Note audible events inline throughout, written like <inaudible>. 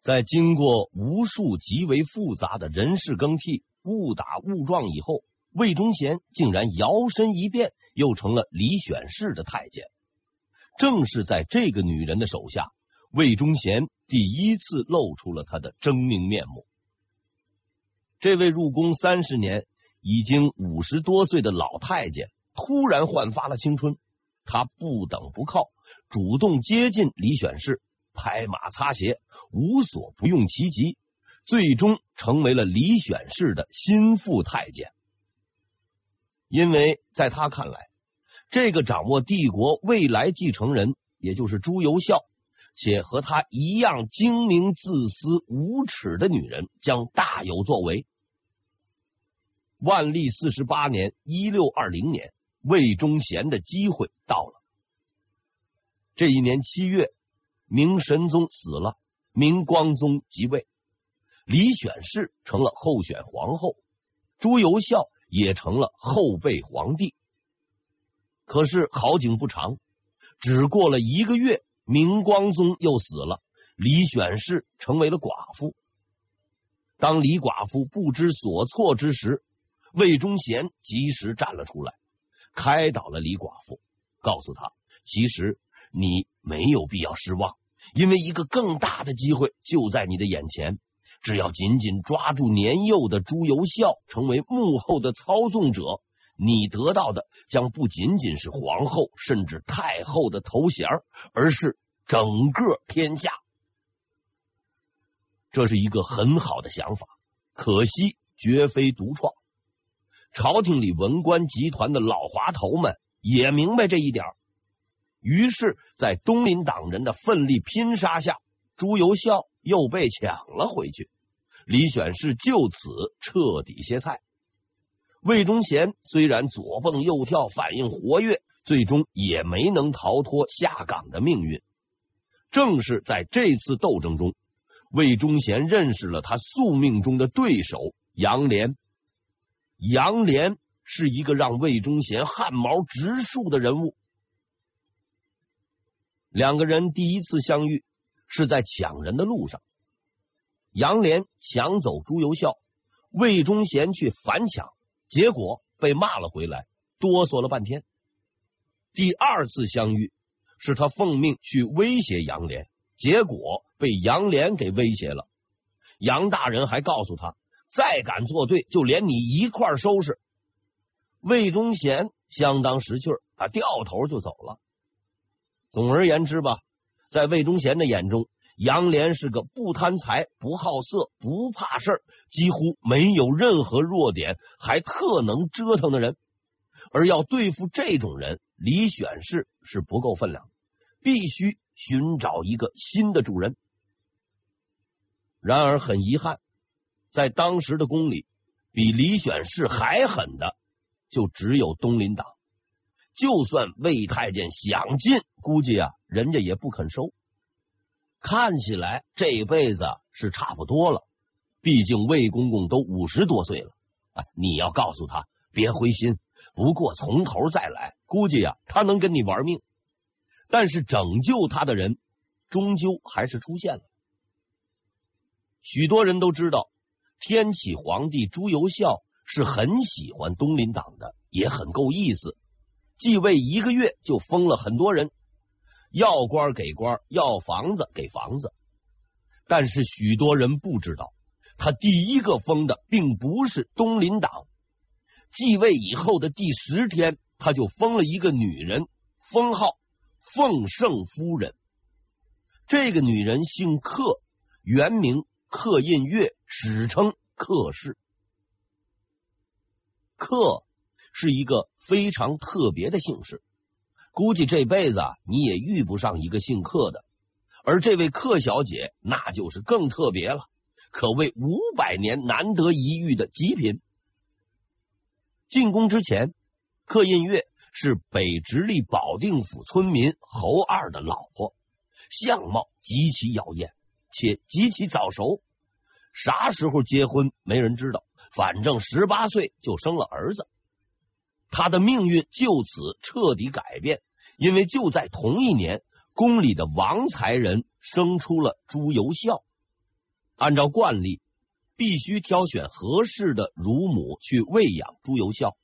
在经过无数极为复杂的人事更替、误打误撞以后，魏忠贤竟然摇身一变，又成了李选侍的太监。正是在这个女人的手下，魏忠贤第一次露出了他的狰獰面目。这位入宫三十年、已经五十多岁的老太监，突然焕发了青春。他不等不靠，主动接近李选侍，拍马擦鞋，无所不用其极，最终成为了李选侍的心腹太监。因为在他看来，这个掌握帝国未来继承人，也就是朱由校，且和他一样精明、自私、无耻的女人，将大有作为。万历四十八年（一六二零年），魏忠贤的机会到了。这一年七月，明神宗死了，明光宗即位，李选侍成了候选皇后，朱由校也成了后备皇帝。可是好景不长，只过了一个月，明光宗又死了，李选侍成为了寡妇。当李寡妇不知所措之时，魏忠贤及时站了出来，开导了李寡妇，告诉他：其实你没有必要失望，因为一个更大的机会就在你的眼前。只要紧紧抓住年幼的朱由校，成为幕后的操纵者。你得到的将不仅仅是皇后甚至太后的头衔，而是整个天下。这是一个很好的想法，可惜绝非独创。朝廷里文官集团的老滑头们也明白这一点，于是，在东林党人的奋力拼杀下，朱由校又被抢了回去。李选侍就此彻底歇菜。魏忠贤虽然左蹦右跳，反应活跃，最终也没能逃脱下岗的命运。正是在这次斗争中，魏忠贤认识了他宿命中的对手杨连。杨连是一个让魏忠贤汗毛直竖的人物。两个人第一次相遇是在抢人的路上，杨连抢走朱由校，魏忠贤去反抢。结果被骂了回来，哆嗦了半天。第二次相遇，是他奉命去威胁杨连，结果被杨连给威胁了。杨大人还告诉他，再敢作对，就连你一块收拾。魏忠贤相当识趣儿，他掉头就走了。总而言之吧，在魏忠贤的眼中，杨连是个不贪财、不好色、不怕事儿，几乎没有任何弱点，还特能折腾的人。而要对付这种人，李选侍是不够分量，必须寻找一个新的主人。然而很遗憾，在当时的宫里，比李选侍还狠的就只有东林党。就算魏太监想进，估计啊，人家也不肯收。看起来这辈子是差不多了，毕竟魏公公都五十多岁了啊！你要告诉他别灰心，不过从头再来，估计呀他能跟你玩命。但是拯救他的人终究还是出现了。许多人都知道，天启皇帝朱由校是很喜欢东林党的，也很够意思。继位一个月就封了很多人。要官给官，要房子给房子，但是许多人不知道，他第一个封的并不是东林党。继位以后的第十天，他就封了一个女人，封号凤圣夫人。这个女人姓克，原名克印月，史称克氏。克是一个非常特别的姓氏。估计这辈子你也遇不上一个姓克的，而这位克小姐那就是更特别了，可谓五百年难得一遇的极品。进宫之前，克印月是北直隶保定府村民侯二的老婆，相貌极其妖艳，且极其早熟。啥时候结婚没人知道，反正十八岁就生了儿子。他的命运就此彻底改变，因为就在同一年，宫里的王才人生出了朱由校。按照惯例，必须挑选合适的乳母去喂养朱由校。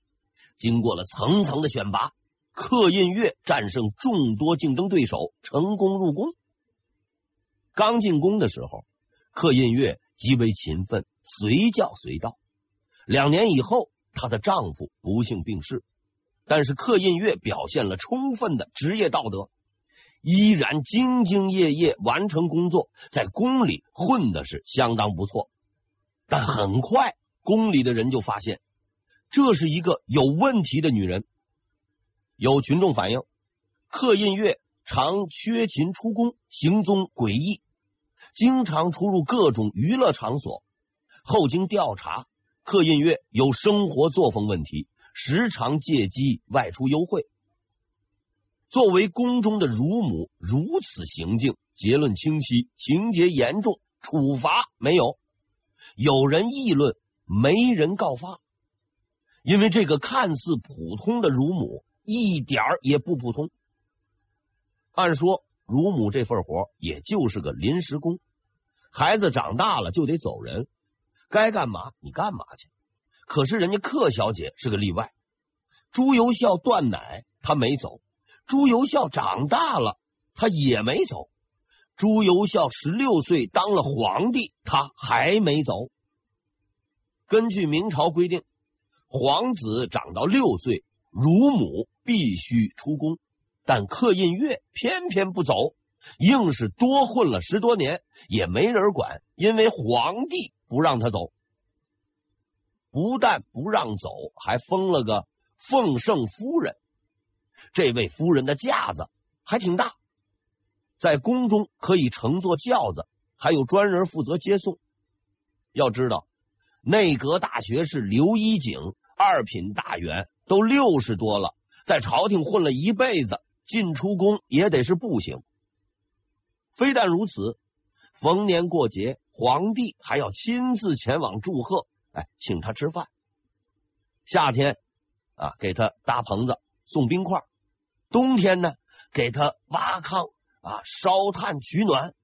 经过了层层的选拔，克印月战胜众多竞争对手，成功入宫。刚进宫的时候，克印月极为勤奋，随叫随到。两年以后，她的丈夫不幸病逝，但是克印月表现了充分的职业道德，依然兢兢业业完成工作，在宫里混的是相当不错。但很快，宫里的人就发现这是一个有问题的女人。有群众反映，克印月常缺勤出宫，行踪诡异。经常出入各种娱乐场所。后经调查，克印月有生活作风问题，时常借机外出幽会。作为宫中的乳母，如此行径，结论清晰，情节严重，处罚没有。有人议论，没人告发，因为这个看似普通的乳母，一点儿也不普通。按说。乳母这份活也就是个临时工，孩子长大了就得走人，该干嘛你干嘛去。可是人家克小姐是个例外，朱由校断奶，她没走；朱由校长大了，她也没走；朱由校十六岁当了皇帝，她还没走。根据明朝规定，皇子长到六岁，乳母必须出宫。但克印月偏偏不走，硬是多混了十多年，也没人管，因为皇帝不让他走。不但不让走，还封了个奉圣夫人。这位夫人的架子还挺大，在宫中可以乘坐轿子，还有专人负责接送。要知道，内阁大学士刘一景、二品大员都六十多了，在朝廷混了一辈子。进出宫也得是步行。非但如此，逢年过节，皇帝还要亲自前往祝贺，哎，请他吃饭。夏天啊，给他搭棚子、送冰块；冬天呢，给他挖炕啊、烧炭取暖。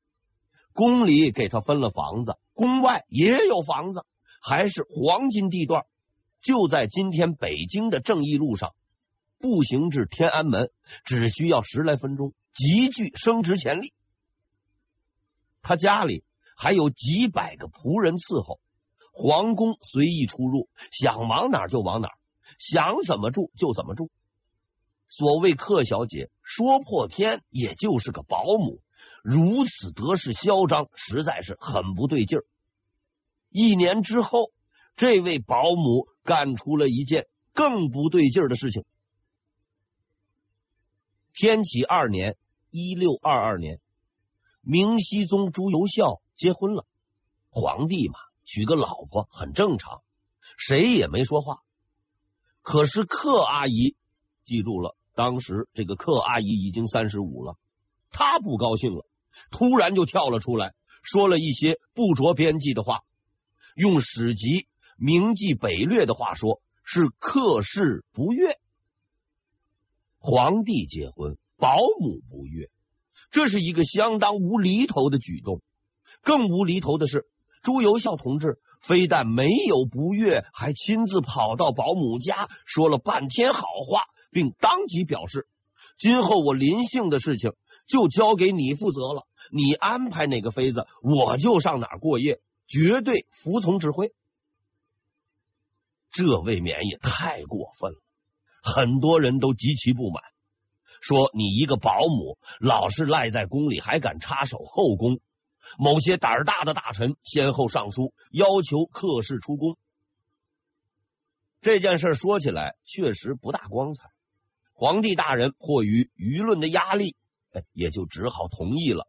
宫里给他分了房子，宫外也有房子，还是黄金地段，就在今天北京的正义路上。步行至天安门只需要十来分钟，极具升值潜力。他家里还有几百个仆人伺候，皇宫随意出入，想往哪儿就往哪儿，想怎么住就怎么住。所谓克小姐，说破天也就是个保姆，如此得势嚣张，实在是很不对劲儿。一年之后，这位保姆干出了一件更不对劲儿的事情。天启二年（一六二二年），明熹宗朱由校结婚了。皇帝嘛，娶个老婆很正常，谁也没说话。可是克阿姨，记住了，当时这个克阿姨已经三十五了，她不高兴了，突然就跳了出来，说了一些不着边际的话。用史籍《明记北略》的话说，是克氏不悦。皇帝结婚，保姆不悦，这是一个相当无厘头的举动。更无厘头的是，朱由校同志非但没有不悦，还亲自跑到保姆家说了半天好话，并当即表示：今后我临幸的事情就交给你负责了，你安排哪个妃子，我就上哪过夜，绝对服从指挥。这未免也太过分了。很多人都极其不满，说你一个保姆老是赖在宫里，还敢插手后宫。某些胆儿大的大臣先后上书要求克氏出宫。这件事说起来确实不大光彩。皇帝大人迫于舆论的压力，哎，也就只好同意了。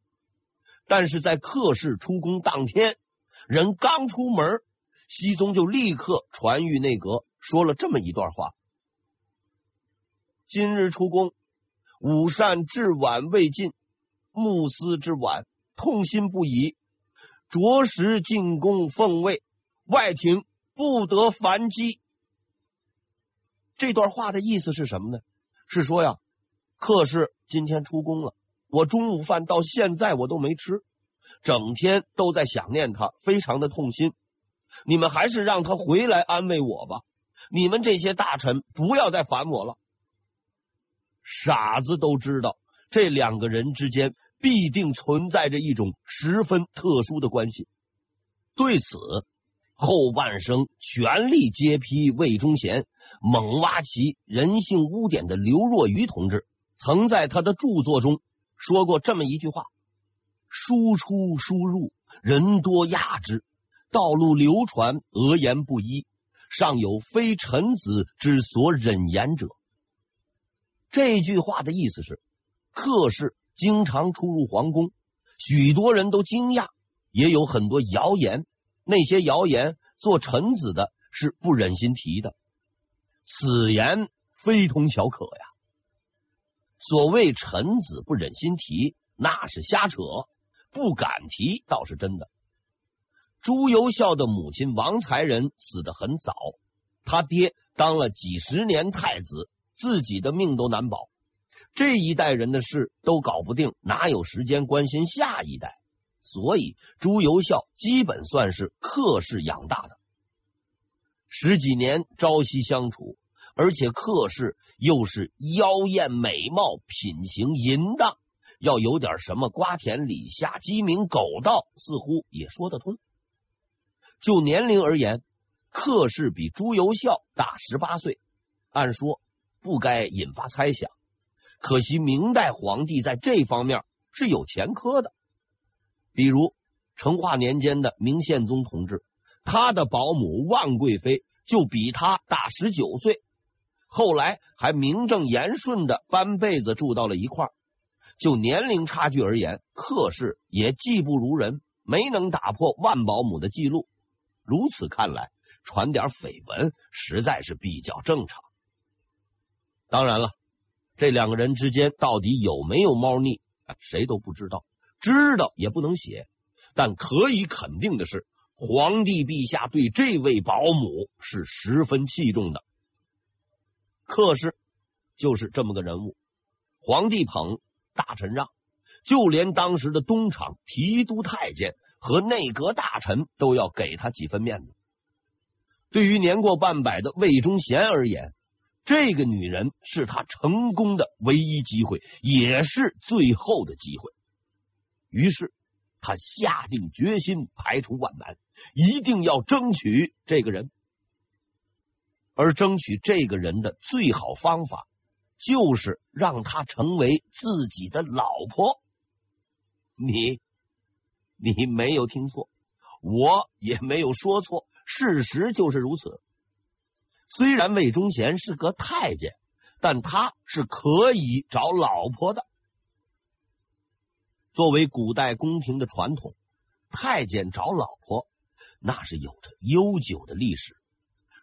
但是在克氏出宫当天，人刚出门，熹宗就立刻传谕内阁，说了这么一段话。今日出宫，午膳至晚未尽，暮思之晚，痛心不已。着实进宫奉位，外廷不得烦击。这段话的意思是什么呢？是说呀，客氏今天出宫了，我中午饭到现在我都没吃，整天都在想念他，非常的痛心。你们还是让他回来安慰我吧。你们这些大臣不要再烦我了。傻子都知道，这两个人之间必定存在着一种十分特殊的关系。对此，后半生全力揭批魏忠贤、猛挖其人性污点的刘若愚同志，曾在他的著作中说过这么一句话：“输出输入，人多压之；道路流传，讹言不一。”尚有非臣子之所忍言者。这句话的意思是，客氏经常出入皇宫，许多人都惊讶，也有很多谣言。那些谣言，做臣子的是不忍心提的。此言非同小可呀。所谓臣子不忍心提，那是瞎扯，不敢提倒是真的。朱由校的母亲王才人死得很早，他爹当了几十年太子，自己的命都难保。这一代人的事都搞不定，哪有时间关心下一代？所以朱由校基本算是客氏养大的。十几年朝夕相处，而且客氏又是妖艳美貌，品行淫荡，要有点什么瓜田李下、鸡鸣狗盗，似乎也说得通。就年龄而言，客氏比朱由校大十八岁，按说不该引发猜想。可惜明代皇帝在这方面是有前科的，比如成化年间的明宪宗同志，他的保姆万贵妃就比他大十九岁，后来还名正言顺的搬被子住到了一块儿。就年龄差距而言，客氏也技不如人，没能打破万保姆的记录。如此看来，传点绯闻实在是比较正常。当然了，这两个人之间到底有没有猫腻，谁都不知道，知道也不能写。但可以肯定的是，皇帝陛下对这位保姆是十分器重的。客氏就是这么个人物，皇帝捧，大臣让，就连当时的东厂提督太监。和内阁大臣都要给他几分面子。对于年过半百的魏忠贤而言，这个女人是他成功的唯一机会，也是最后的机会。于是他下定决心，排除万难，一定要争取这个人。而争取这个人的最好方法，就是让她成为自己的老婆。你。你没有听错，我也没有说错，事实就是如此。虽然魏忠贤是个太监，但他是可以找老婆的。作为古代宫廷的传统，太监找老婆那是有着悠久的历史。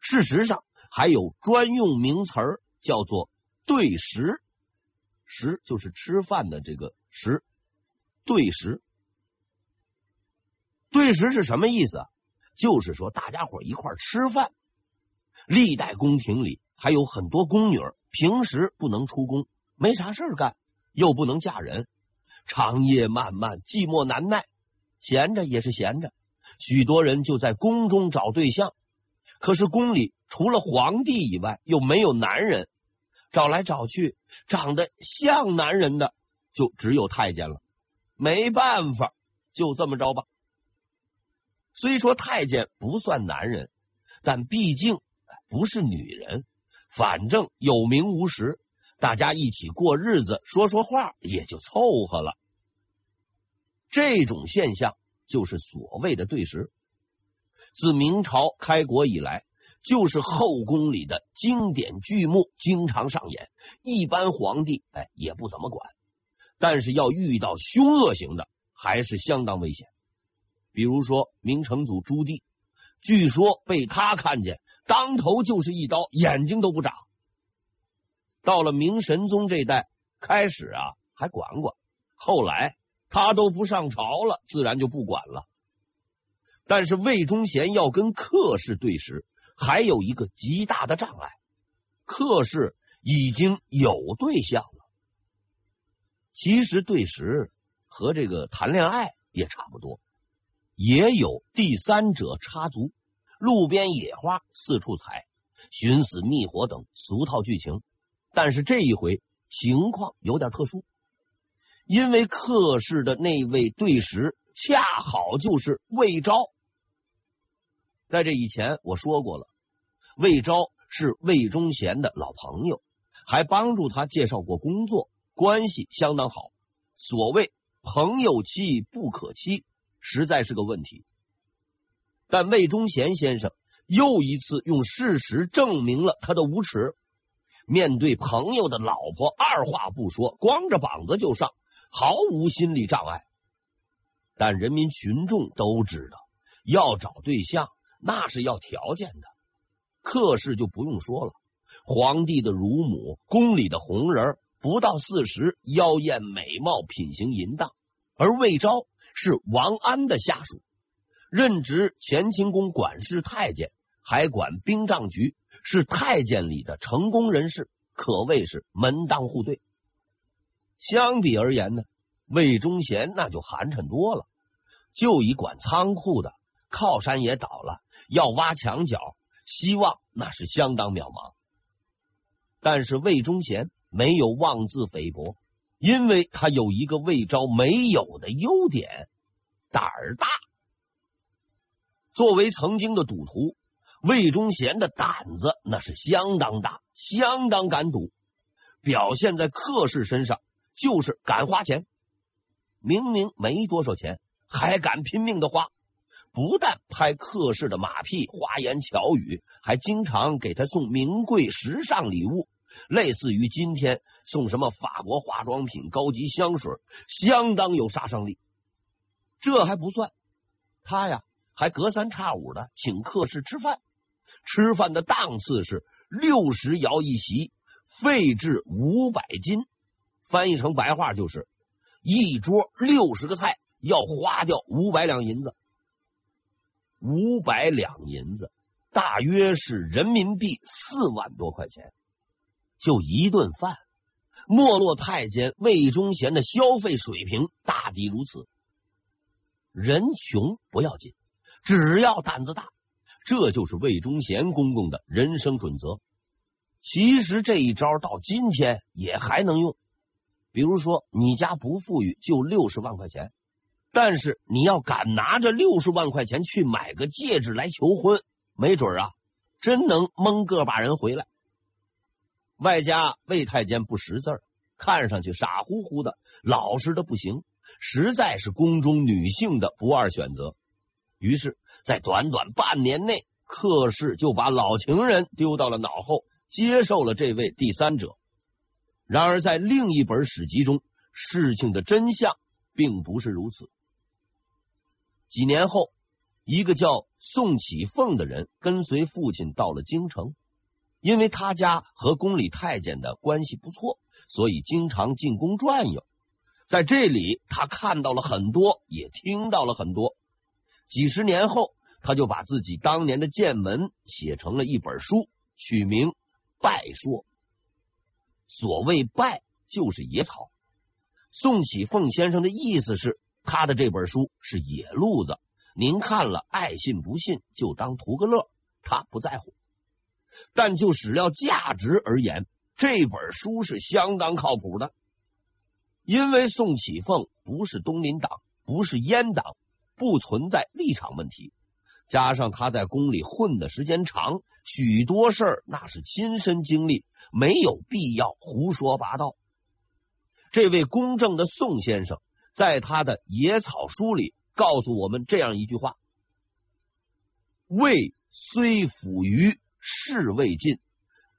事实上，还有专用名词叫做“对食”，食就是吃饭的这个食，对食。对食是什么意思？就是说大家伙一块吃饭。历代宫廷里还有很多宫女，平时不能出宫，没啥事干，又不能嫁人，长夜漫漫，寂寞难耐，闲着也是闲着。许多人就在宫中找对象，可是宫里除了皇帝以外，又没有男人，找来找去，长得像男人的就只有太监了。没办法，就这么着吧。虽说太监不算男人，但毕竟不是女人。反正有名无实，大家一起过日子，说说话也就凑合了。这种现象就是所谓的对食。自明朝开国以来，就是后宫里的经典剧目，经常上演。一般皇帝哎也不怎么管，但是要遇到凶恶型的，还是相当危险。比如说明成祖朱棣，据说被他看见，当头就是一刀，眼睛都不眨。到了明神宗这代，开始啊还管管，后来他都不上朝了，自然就不管了。但是魏忠贤要跟客氏对食，还有一个极大的障碍，客氏已经有对象了。其实对食和这个谈恋爱也差不多，也有第三者插足，路边野花四处采，寻死觅活等俗套剧情。但是这一回情况有点特殊，因为客氏的那位对食恰好就是魏昭。在这以前我说过了，魏昭是魏忠贤的老朋友，还帮助他介绍过工作，关系相当好。所谓朋友妻不可欺，实在是个问题。但魏忠贤先生又一次用事实证明了他的无耻。面对朋友的老婆，二话不说，光着膀子就上，毫无心理障碍。但人民群众都知道，要找对象那是要条件的。客氏就不用说了，皇帝的乳母，宫里的红人，不到四十，妖艳美貌，品行淫荡。而魏昭是王安的下属，任职乾清宫管事太监，还管兵账局。是太监里的成功人士，可谓是门当户对。相比而言呢，魏忠贤那就寒碜多了。就以管仓库的，靠山也倒了，要挖墙角，希望那是相当渺茫。但是魏忠贤没有妄自菲薄，因为他有一个魏昭没有的优点——胆儿大。作为曾经的赌徒。魏忠贤的胆子那是相当大，相当敢赌，表现在客氏身上就是敢花钱。明明没多少钱，还敢拼命的花。不但拍客氏的马屁，花言巧语，还经常给他送名贵时尚礼物，类似于今天送什么法国化妆品、高级香水，相当有杀伤力。这还不算，他呀还隔三差五的请客室吃饭。吃饭的档次是六十窑一席，费至五百金。翻译成白话就是一桌六十个菜，要花掉五百两银子。五百两银子大约是人民币四万多块钱，就一顿饭。没落太监魏忠贤的消费水平大抵如此。人穷不要紧，只要胆子大。这就是魏忠贤公公的人生准则。其实这一招到今天也还能用。比如说，你家不富裕，就六十万块钱，但是你要敢拿着六十万块钱去买个戒指来求婚，没准啊，真能蒙个把人回来。外加魏太监不识字，看上去傻乎乎的，老实的不行，实在是宫中女性的不二选择。于是。在短短半年内，客氏就把老情人丢到了脑后，接受了这位第三者。然而，在另一本史籍中，事情的真相并不是如此。几年后，一个叫宋启凤的人跟随父亲到了京城，因为他家和宫里太监的关系不错，所以经常进宫转悠。在这里，他看到了很多，也听到了很多。几十年后，他就把自己当年的见闻写成了一本书，取名《稗说》。所谓稗，就是野草。宋启凤先生的意思是，他的这本书是野路子，您看了爱信不信，就当图个乐，他不在乎。但就史料价值而言，这本书是相当靠谱的，因为宋启凤不是东林党，不是阉党。不存在立场问题，加上他在宫里混的时间长，许多事儿那是亲身经历，没有必要胡说八道。这位公正的宋先生在他的《野草书》里告诉我们这样一句话：“魏虽抚于事未尽，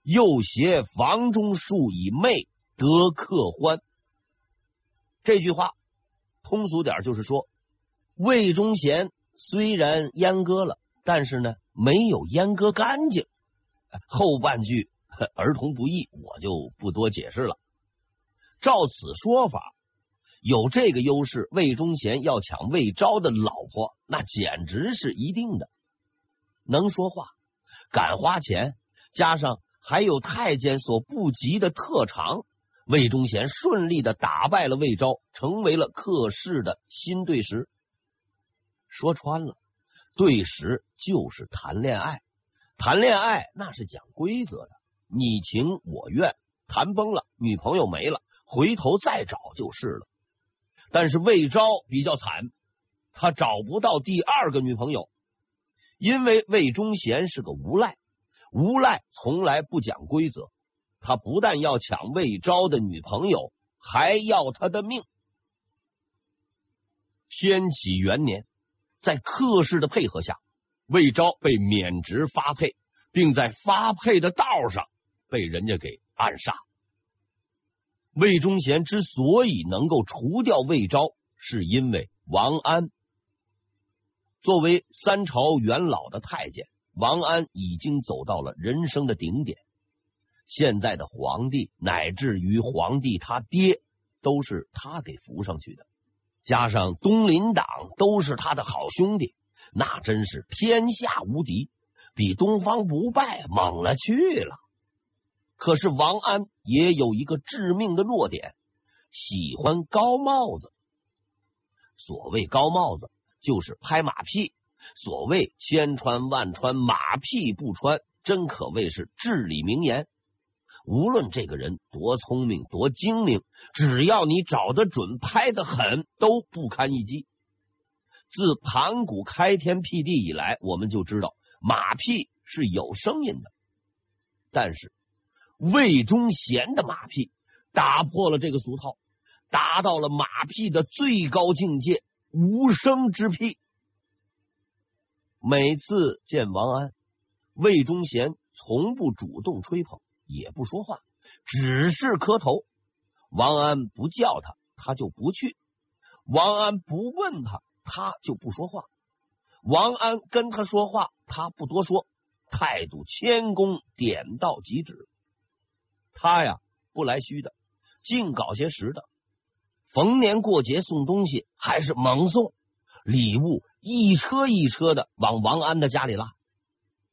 又携房中术以媚得客欢。”这句话通俗点就是说。魏忠贤虽然阉割了，但是呢，没有阉割干净。后半句 <laughs> 儿童不宜，我就不多解释了。照此说法，有这个优势，魏忠贤要抢魏昭的老婆，那简直是一定的。能说话，敢花钱，加上还有太监所不及的特长，魏忠贤顺利的打败了魏昭，成为了客氏的新对食。说穿了，对时就是谈恋爱。谈恋爱那是讲规则的，你情我愿，谈崩了，女朋友没了，回头再找就是了。但是魏昭比较惨，他找不到第二个女朋友，因为魏忠贤是个无赖，无赖从来不讲规则。他不但要抢魏昭的女朋友，还要他的命。天启元年，在客氏的配合下，魏昭被免职发配，并在发配的道上被人家给暗杀。魏忠贤之所以能够除掉魏昭，是因为王安。作为三朝元老的太监，王安已经走到了人生的顶点。现在的皇帝，乃至于皇帝他爹，都是他给扶上去的。加上东林党都是他的好兄弟，那真是天下无敌，比东方不败猛了去了。可是王安也有一个致命的弱点，喜欢高帽子。所谓高帽子，就是拍马屁。所谓千穿万穿，马屁不穿，真可谓是至理名言。无论这个人多聪明多精明，只要你找得准、拍得狠，都不堪一击。自盘古开天辟地以来，我们就知道马屁是有声音的。但是魏忠贤的马屁打破了这个俗套，达到了马屁的最高境界——无声之屁。每次见王安，魏忠贤从不主动吹捧。也不说话，只是磕头。王安不叫他，他就不去；王安不问他，他就不说话。王安跟他说话，他不多说，态度谦恭，点到即止。他呀，不来虚的，净搞些实的。逢年过节送东西，还是猛送礼物，一车一车的往王安的家里拉。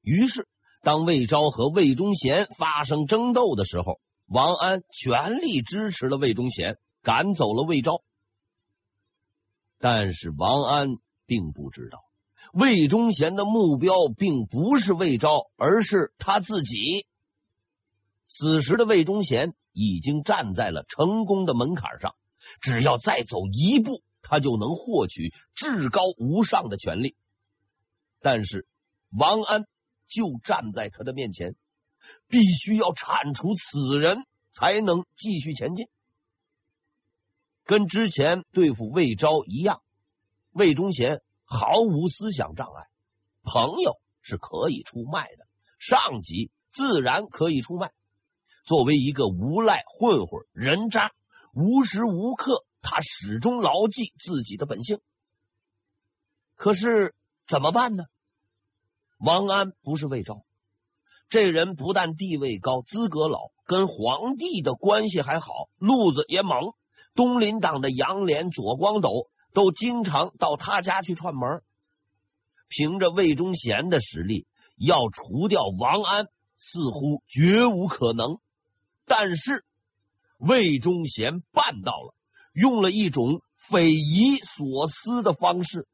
于是。当魏昭和魏忠贤发生争斗的时候，王安全力支持了魏忠贤，赶走了魏昭。但是王安并不知道，魏忠贤的目标并不是魏昭，而是他自己。此时的魏忠贤已经站在了成功的门槛上，只要再走一步，他就能获取至高无上的权力。但是王安。就站在他的面前，必须要铲除此人，才能继续前进。跟之前对付魏昭一样，魏忠贤毫无思想障碍。朋友是可以出卖的，上级自然可以出卖。作为一个无赖混混人渣，无时无刻他始终牢记自己的本性。可是怎么办呢？王安不是魏昭，这人不但地位高、资格老，跟皇帝的关系还好，路子也猛。东林党的杨连、左光斗都经常到他家去串门。凭着魏忠贤的实力，要除掉王安似乎绝无可能。但是魏忠贤办到了，用了一种匪夷所思的方式。